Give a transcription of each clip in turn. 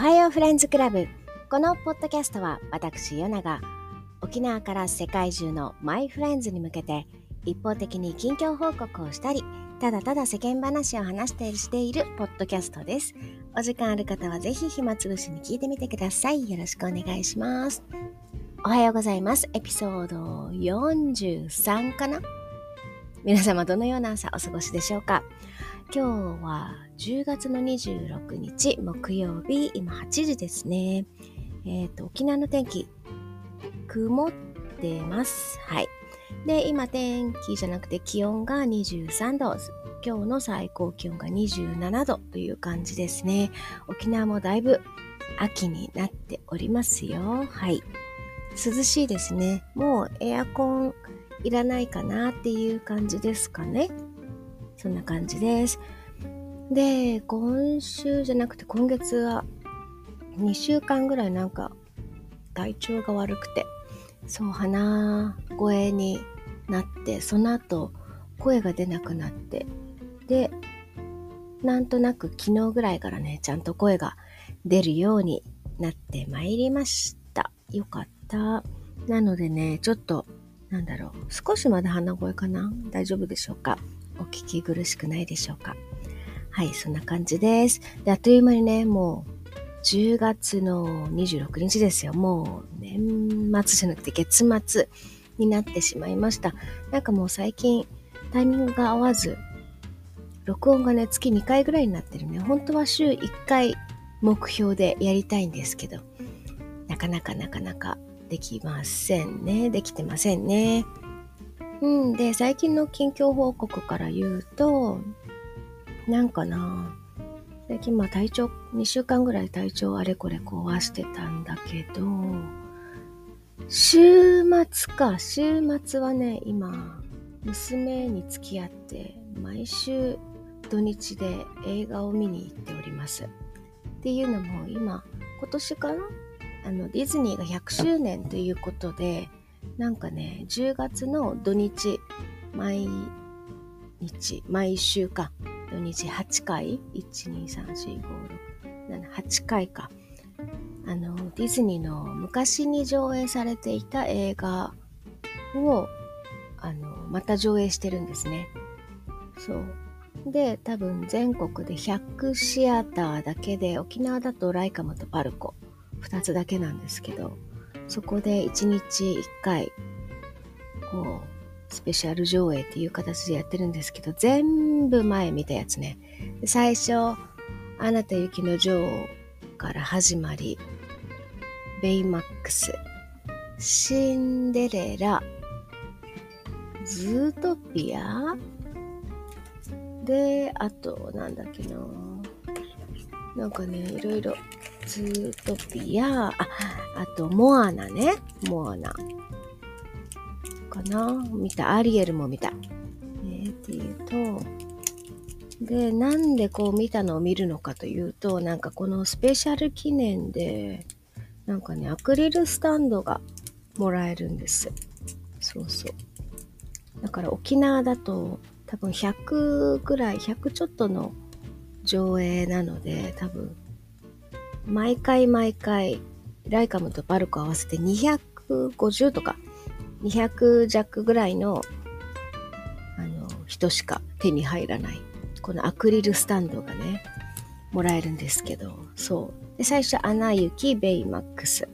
はようフレンズクラブ。このポッドキャストは私、ヨナが沖縄から世界中のマイフレンズに向けて一方的に近況報告をしたり、ただただ世間話を話してしているポッドキャストです。お時間ある方はぜひ暇つぶしに聞いてみてください。よろしくお願いします。おはようございます。エピソード43かな？皆様どのような朝お過ごしでしょうか？今日は10月の26日木曜日、今8時ですね。えっ、ー、と、沖縄の天気、曇ってます。はい。で、今天気じゃなくて気温が23度。今日の最高気温が27度という感じですね。沖縄もだいぶ秋になっておりますよ。はい。涼しいですね。もうエアコンいらないかなっていう感じですかね。そんな感じです。で、今週じゃなくて今月は2週間ぐらいなんか体調が悪くて、そう、鼻声になって、その後声が出なくなって、で、なんとなく昨日ぐらいからね、ちゃんと声が出るようになってまいりました。よかった。なのでね、ちょっと、なんだろう、少しまで鼻声かな？大丈夫でしょうか？お聞き苦しくないでしょうか？はい、そんな感じです。で、あっという間にね、もう10月の26日ですよ。もう年末じゃなくて月末になってしまいました。なんかもう最近タイミングが合わず、録音がね、月2回ぐらいになってるね。本当は週1回目標でやりたいんですけど、なかなかなかなかできませんね。できてませんね。うん。で、最近の近況報告から言うと、なんかな最近まあ体調、2週間ぐらい体調あれこれ壊してたんだけど、週末か、週末はね、今、娘に付き合って、毎週土日で映画を見に行っております。っていうのも今、今年かな？あの、ディズニーが100周年ということで、なんかね、10月の土日、毎日、毎週か、土日8回 ?1,2,3,4,5,6,7,8 回か。あの、ディズニーの昔に上映されていた映画を、あの、また上映してるんですね。そう。で、多分全国で100シアターだけで、沖縄だとライカムとパルコ、2つだけなんですけど、そこで1日1回、こう、スペシャル上映っていう形でやってるんですけど、全部前見たやつね。最初、あなた雪の女王から始まり、ベイマックス、シンデレラ、ズートピア？で、あと、なんだっけななんかね、いろいろ、ズートピア、あ、あと、モアナね、モアナ。かな見た。アリエルも見た。えー、っていうと、で、なんでこう見たのを見るのかというと、なんかこのスペシャル記念で、なんかね、アクリルスタンドがもらえるんです。そうそう。だから沖縄だと多分100ぐらい、100ちょっとの上映なので、多分、毎回毎回、ライカムとバルコ合わせて250とか200弱ぐらいの、あの、人しか手に入らない。このアクリルスタンドがね、もらえるんですけど、そう。で、最初、アナ雪、ベイマックス。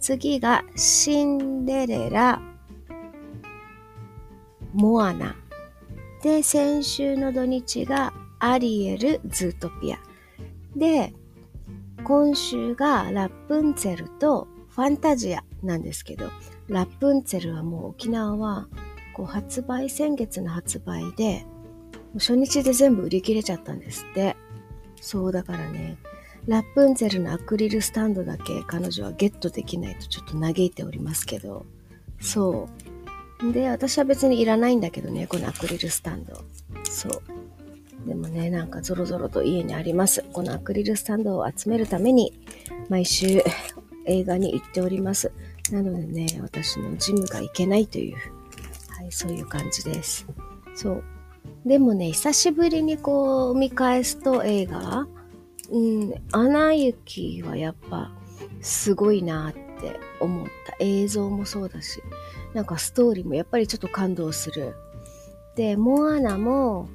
次が、シンデレラ、モアナ。で、先週の土日が、アリエル、ズートピア。で、今週がラプンツェルとファンタジアなんですけど、ラプンツェルはもう沖縄はこう発売、先月の発売で、初日で全部売り切れちゃったんですって。そうだからね、ラプンツェルのアクリルスタンドだけ彼女はゲットできないとちょっと嘆いておりますけど、そう。で、私は別にいらないんだけどね、このアクリルスタンド。そう。でもね、なんかゾロゾロと家にあります。このアクリルスタンドを集めるために、毎週映画に行っております。なのでね、私のジムが行けないという、はい、そういう感じです。そう。でもね、久しぶりにこう見返すと映画うん、アナ雪はやっぱすごいなって思った映像もそうだしなんかストーリーもやっぱりちょっと感動するでモアナも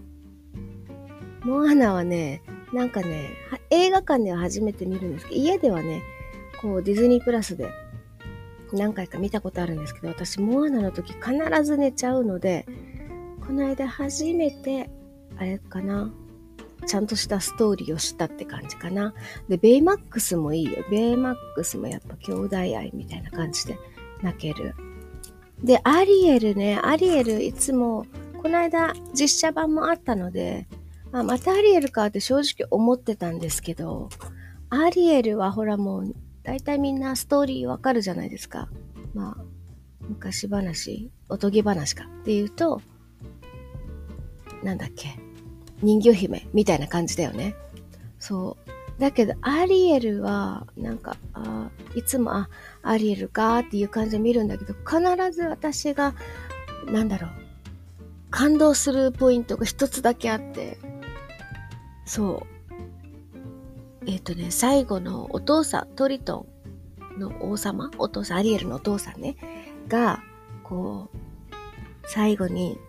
モアナはねなんかね映画館では初めて見るんですけど家ではねこうディズニープラスで何回か見たことあるんですけど私モアナの時必ず寝ちゃうのでこの間初めてあれかなちゃんとしたストーリーを知ったって感じかな。で、ベイマックスもいいよ。ベイマックスもやっぱ兄弟愛みたいな感じで泣ける。で、アリエルね、アリエルいつも、この間実写版もあったので、あ、またアリエルかって正直思ってたんですけど、アリエルはほらもう、大体みんなストーリーわかるじゃないですか。まあ、昔話、おとぎ話かっていうと、なんだっけ、人魚姫みたいな感じだよね。そう。だけど、アリエルは、なんか、あいつも、あ、アリエルかっていう感じで見るんだけど、必ず私が、なんだろう、感動するポイントが一つだけあって、そう。えっ、ー、とね、最後のお父さん、トリトンの王様、お父さん、アリエルのお父さんね、が、こう、最後に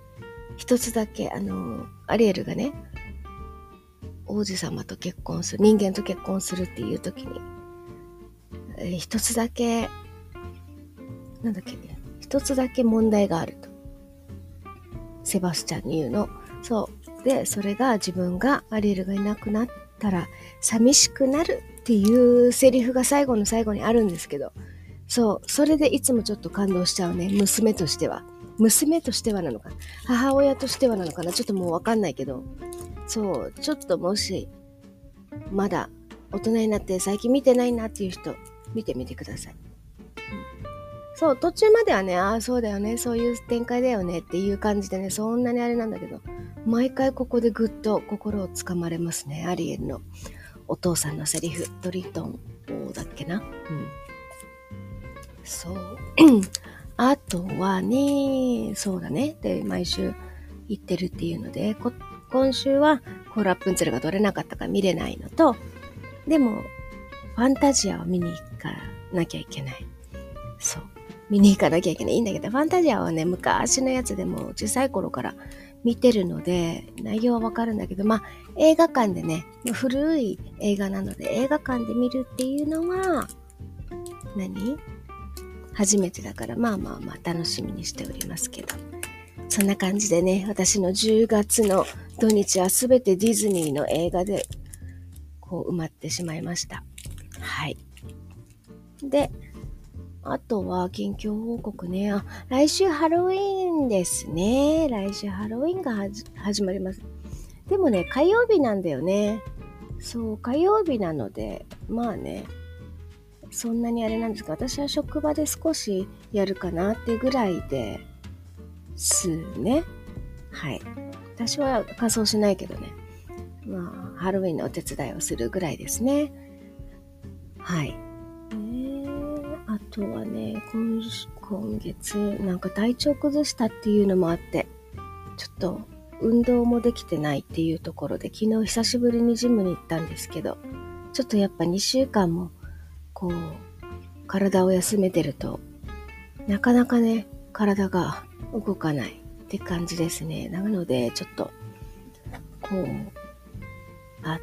一つだけ、あの、アリエルがね、王子様と結婚する、人間と結婚するっていう時に、えー、一つだけ、なんだっけ、一つだけ問題があると。セバスチャンに言うの。そう。で、それが自分がアリエルがいなくなったら寂しくなるっていうセリフが最後の最後にあるんですけど、そう。それでいつもちょっと感動しちゃうね。娘としては。娘としてはなのか母親としてはなのかな？ちょっともうわかんないけど、そう、ちょっともし、まだ大人になって最近見てないなっていう人、見てみてください。うん、そう、途中まではね、ああ、そうだよね、そういう展開だよねっていう感じでね、そんなにあれなんだけど、毎回ここでぐっと心をつかまれますね、アリエルのお父さんのセリフ、トリトン王だっけな？うん。そう。あとはね、そうだね。で、毎週行ってるっていうので、今週はこうラップンツェルが取れなかったから見れないのと、でも、ファンタジアを見に行かなきゃいけない。そう。見に行かなきゃいけない。んだけど、ファンタジアはね、昔のやつでも小さい頃から見てるので、内容はわかるんだけど、まあ、映画館でね、古い映画なので、映画館で見るっていうのは、何？初めてだからまあまあまあ楽しみにしておりますけど。そんな感じでね、私の10月の土日はすべてディズニーの映画でこう埋まってしまいました。はい。で、あとは近況報告ね。あ、来週ハロウィンですね。来週ハロウィンが始まります。でもね、火曜日なんだよね。そう、火曜日なので、まあね、そんなにあれなんですが、私は職場で少しやるかなってぐらいですね。はい。私は仮装しないけどね。まあ、ハロウィンのお手伝いをするぐらいですね。はい。とはね、今今月、なんか体調崩したっていうのもあって、ちょっと運動もできてないっていうところで、昨日久しぶりにジムに行ったんですけど、ちょっとやっぱ2週間もこう、体を休めてると、なかなかね、体が動かないって感じですね。なので、ちょっと、こう、あ、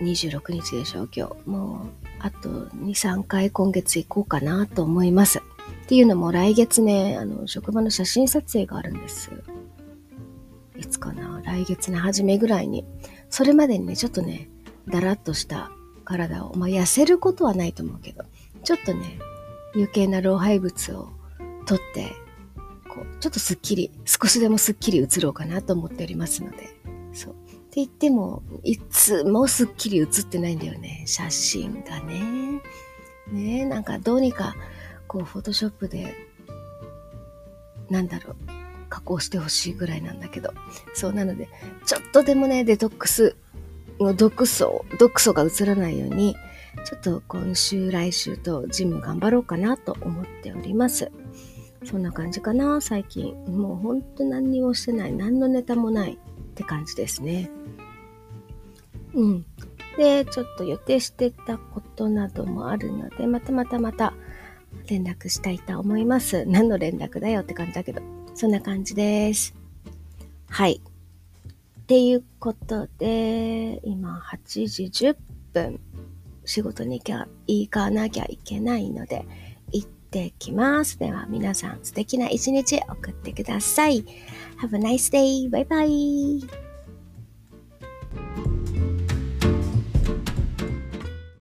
26日でしょう、今日。もう、あと2、3回今月行こうかなと思います。っていうのも来月ね、あの、職場の写真撮影があるんです。いつかな来月の初めぐらいに。それまでにね、ちょっとね、だらっとした体を、まあ、痩せることはないと思うけど、ちょっとね、余計な老廃物を取って、こう、ちょっとスッキリ、少しでもスッキリ映ろうかなと思っておりますので、そう。って言っても、いつもスッキリ映ってないんだよね、写真がね。ねなんかどうにか、こう、フォトショップで、なんだろう、加工してほしいぐらいなんだけど、そうなので、ちょっとでもね、デトックスの毒素、毒素が移らないように、ちょっと今週、来週とジム頑張ろうかなと思っております。そんな感じかな、最近。もうほんと何にもしてない。何のネタもないって感じですね。うん。で、ちょっと予定してたことなどもあるので、またまたまた連絡したいと思います。何の連絡だよって感じだけど、そんな感じです。はい。っていうことで、今8時10分、仕事に行か行かなきゃいけないので、行ってきます。では皆さん素敵な一日送ってください。Have a nice day. バイバイ。